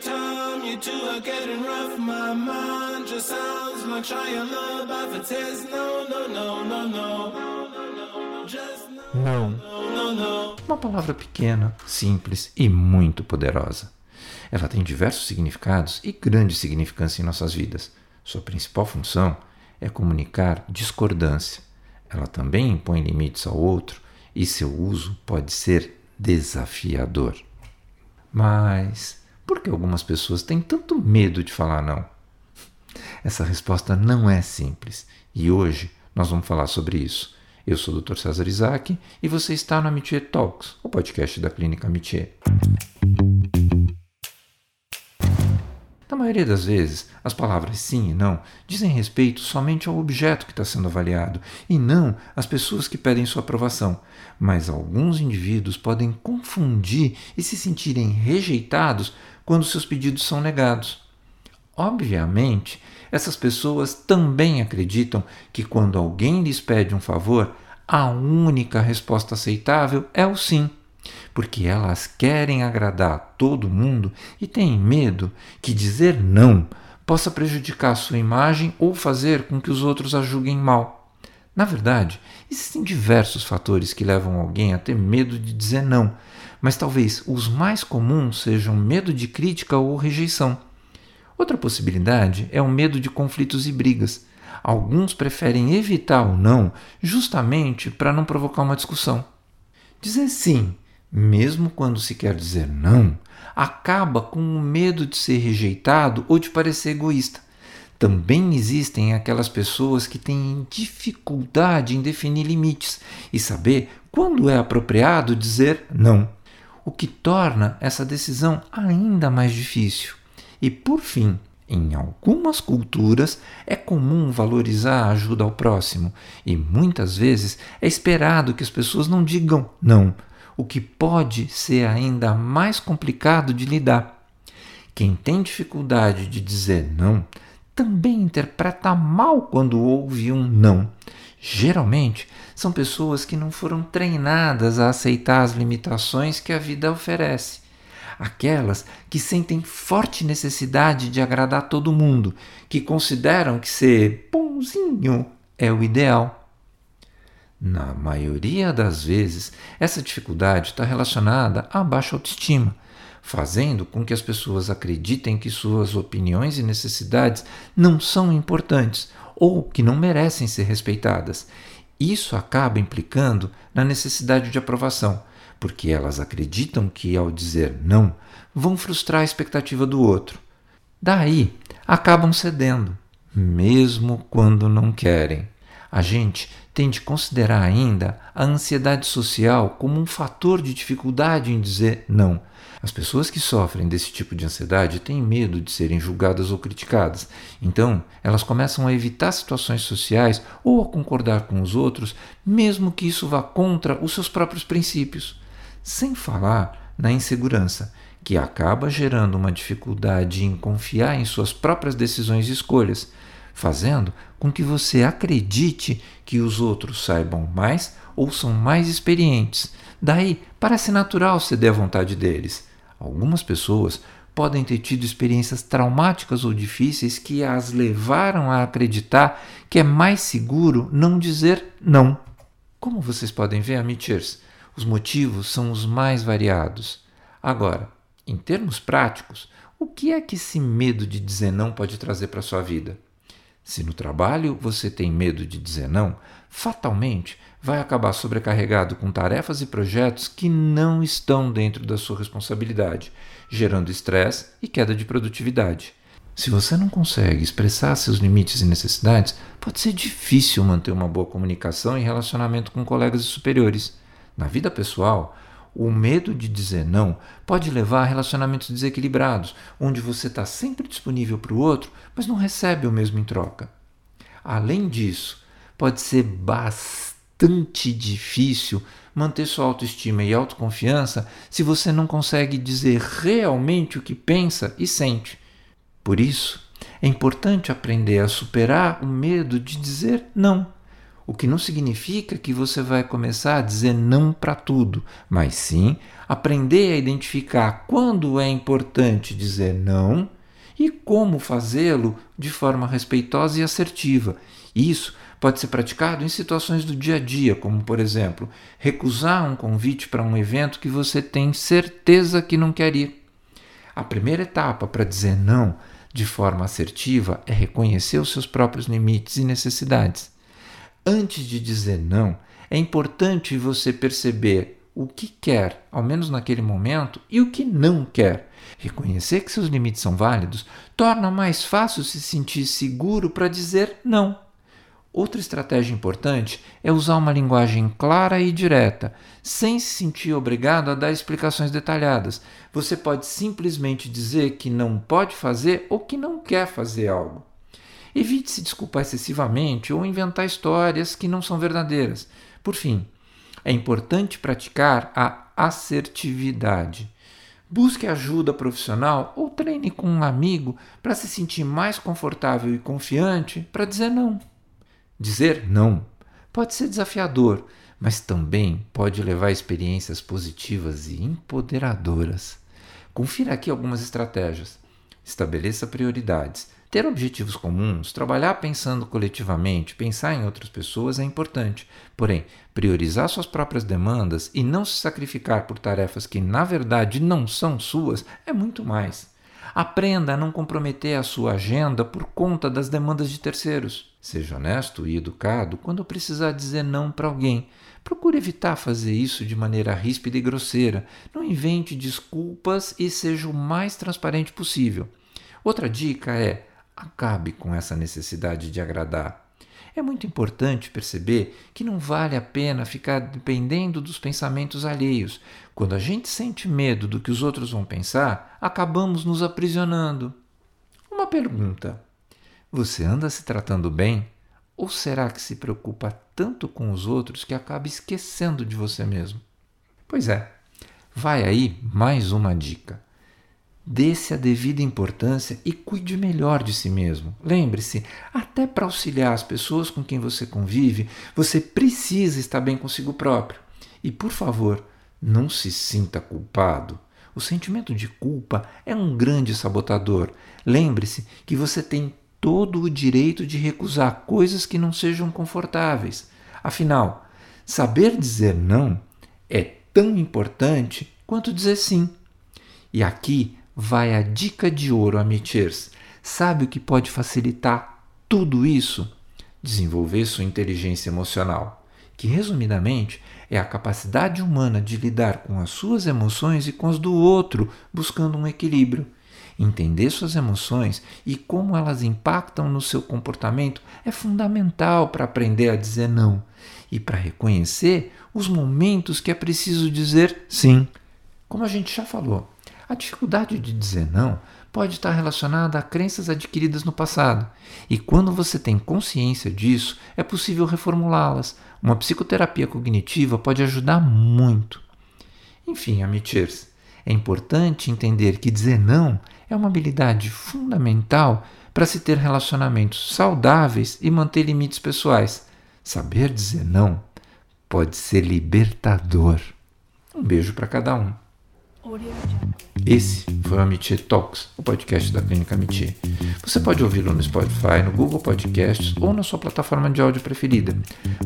time you two are getting rough. My mind just sounds like Shia LaBeouf. It says no, no, no, no, no. Just no, Não. no, no. Uma palavra pequena, simples e muito poderosa. Ela tem diversos significados e grande significância em nossas vidas. Sua principal função é comunicar discordância. Ela também impõe limites ao outro e seu uso pode ser desafiador. Mas por que algumas pessoas têm tanto medo de falar não? Essa resposta não é simples e hoje nós vamos falar sobre isso. Eu sou o Dr. César Isaac e você está no Amitié Talks, o podcast da Clínica Amitié. Na maioria das vezes, as palavras sim e não dizem respeito somente ao objeto que está sendo avaliado e não às pessoas que pedem sua aprovação. Mas alguns indivíduos podem confundir e se sentirem rejeitados quando seus pedidos são negados. Obviamente, essas pessoas também acreditam que quando alguém lhes pede um favor, a única resposta aceitável é o sim porque elas querem agradar todo mundo e têm medo que dizer não possa prejudicar sua imagem ou fazer com que os outros a julguem mal. Na verdade, existem diversos fatores que levam alguém a ter medo de dizer não, mas talvez os mais comuns sejam medo de crítica ou rejeição. Outra possibilidade é o medo de conflitos e brigas. Alguns preferem evitar o não justamente para não provocar uma discussão. Dizer sim mesmo quando se quer dizer não, acaba com o medo de ser rejeitado ou de parecer egoísta. Também existem aquelas pessoas que têm dificuldade em definir limites e saber quando é apropriado dizer não, o que torna essa decisão ainda mais difícil. E por fim, em algumas culturas é comum valorizar a ajuda ao próximo e muitas vezes é esperado que as pessoas não digam não o que pode ser ainda mais complicado de lidar. Quem tem dificuldade de dizer não também interpreta mal quando ouve um não. Geralmente são pessoas que não foram treinadas a aceitar as limitações que a vida oferece. Aquelas que sentem forte necessidade de agradar todo mundo, que consideram que ser bonzinho é o ideal. Na maioria das vezes, essa dificuldade está relacionada à baixa autoestima, fazendo com que as pessoas acreditem que suas opiniões e necessidades não são importantes ou que não merecem ser respeitadas. Isso acaba implicando na necessidade de aprovação, porque elas acreditam que, ao dizer não, vão frustrar a expectativa do outro. Daí, acabam cedendo, mesmo quando não querem. A gente tem de considerar ainda a ansiedade social como um fator de dificuldade em dizer não. As pessoas que sofrem desse tipo de ansiedade têm medo de serem julgadas ou criticadas, então elas começam a evitar situações sociais ou a concordar com os outros, mesmo que isso vá contra os seus próprios princípios. Sem falar na insegurança, que acaba gerando uma dificuldade em confiar em suas próprias decisões e escolhas fazendo com que você acredite que os outros saibam mais ou são mais experientes. Daí, parece natural ceder à vontade deles. Algumas pessoas podem ter tido experiências traumáticas ou difíceis que as levaram a acreditar que é mais seguro não dizer não. Como vocês podem ver, amiters, os motivos são os mais variados. Agora, em termos práticos, o que é que esse medo de dizer não pode trazer para sua vida? Se no trabalho você tem medo de dizer não, fatalmente vai acabar sobrecarregado com tarefas e projetos que não estão dentro da sua responsabilidade, gerando estresse e queda de produtividade. Se você não consegue expressar seus limites e necessidades, pode ser difícil manter uma boa comunicação e relacionamento com colegas e superiores. Na vida pessoal, o medo de dizer não pode levar a relacionamentos desequilibrados, onde você está sempre disponível para o outro, mas não recebe o mesmo em troca. Além disso, pode ser bastante difícil manter sua autoestima e autoconfiança se você não consegue dizer realmente o que pensa e sente. Por isso, é importante aprender a superar o medo de dizer não. O que não significa que você vai começar a dizer não para tudo, mas sim aprender a identificar quando é importante dizer não e como fazê-lo de forma respeitosa e assertiva. Isso pode ser praticado em situações do dia a dia, como, por exemplo, recusar um convite para um evento que você tem certeza que não quer ir. A primeira etapa para dizer não de forma assertiva é reconhecer os seus próprios limites e necessidades. Antes de dizer não, é importante você perceber o que quer, ao menos naquele momento, e o que não quer. Reconhecer que seus limites são válidos torna mais fácil se sentir seguro para dizer não. Outra estratégia importante é usar uma linguagem clara e direta, sem se sentir obrigado a dar explicações detalhadas. Você pode simplesmente dizer que não pode fazer ou que não quer fazer algo. Evite se desculpar excessivamente ou inventar histórias que não são verdadeiras. Por fim, é importante praticar a assertividade. Busque ajuda profissional ou treine com um amigo para se sentir mais confortável e confiante para dizer não. Dizer não pode ser desafiador, mas também pode levar a experiências positivas e empoderadoras. Confira aqui algumas estratégias. Estabeleça prioridades. Ter objetivos comuns, trabalhar pensando coletivamente, pensar em outras pessoas é importante. Porém, priorizar suas próprias demandas e não se sacrificar por tarefas que na verdade não são suas é muito mais. Aprenda a não comprometer a sua agenda por conta das demandas de terceiros. Seja honesto e educado quando precisar dizer não para alguém. Procure evitar fazer isso de maneira ríspida e grosseira. Não invente desculpas e seja o mais transparente possível. Outra dica é Acabe com essa necessidade de agradar. É muito importante perceber que não vale a pena ficar dependendo dos pensamentos alheios. Quando a gente sente medo do que os outros vão pensar, acabamos nos aprisionando. Uma pergunta: você anda se tratando bem? Ou será que se preocupa tanto com os outros que acaba esquecendo de você mesmo? Pois é, vai aí mais uma dica. Dê-se a devida importância e cuide melhor de si mesmo. Lembre-se, até para auxiliar as pessoas com quem você convive, você precisa estar bem consigo próprio. E, por favor, não se sinta culpado. O sentimento de culpa é um grande sabotador. Lembre-se que você tem todo o direito de recusar coisas que não sejam confortáveis. Afinal, saber dizer não é tão importante quanto dizer sim. E aqui vai a dica de ouro, Amitiers. Sabe o que pode facilitar tudo isso? Desenvolver sua inteligência emocional, que resumidamente é a capacidade humana de lidar com as suas emoções e com as do outro, buscando um equilíbrio. Entender suas emoções e como elas impactam no seu comportamento é fundamental para aprender a dizer não e para reconhecer os momentos que é preciso dizer sim. Como a gente já falou, a dificuldade de dizer não pode estar relacionada a crenças adquiridas no passado, e quando você tem consciência disso, é possível reformulá-las. Uma psicoterapia cognitiva pode ajudar muito. Enfim, amitiers, é importante entender que dizer não é uma habilidade fundamental para se ter relacionamentos saudáveis e manter limites pessoais. Saber dizer não pode ser libertador. Um beijo para cada um. Esse foi o Amitié Talks, o podcast da Clínica Amitié. Você pode ouvi-lo no Spotify, no Google Podcasts ou na sua plataforma de áudio preferida.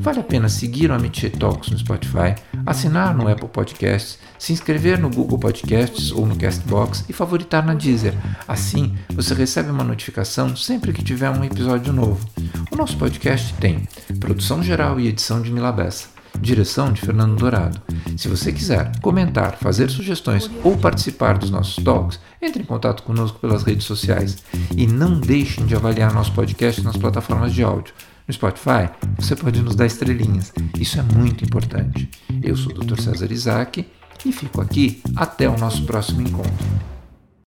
Vale a pena seguir o Amitié Talks no Spotify, assinar no Apple Podcasts, se inscrever no Google Podcasts ou no Castbox e favoritar na Deezer. Assim, você recebe uma notificação sempre que tiver um episódio novo. O nosso podcast tem produção geral e edição de Milabessa direção de Fernando Dourado. Se você quiser comentar, fazer sugestões ou participar dos nossos talks, entre em contato conosco pelas redes sociais. E não deixem de avaliar nosso podcast nas plataformas de áudio. No Spotify, você pode nos dar estrelinhas. Isso é muito importante. Eu sou o Dr. César Isaac e fico aqui até o nosso próximo encontro.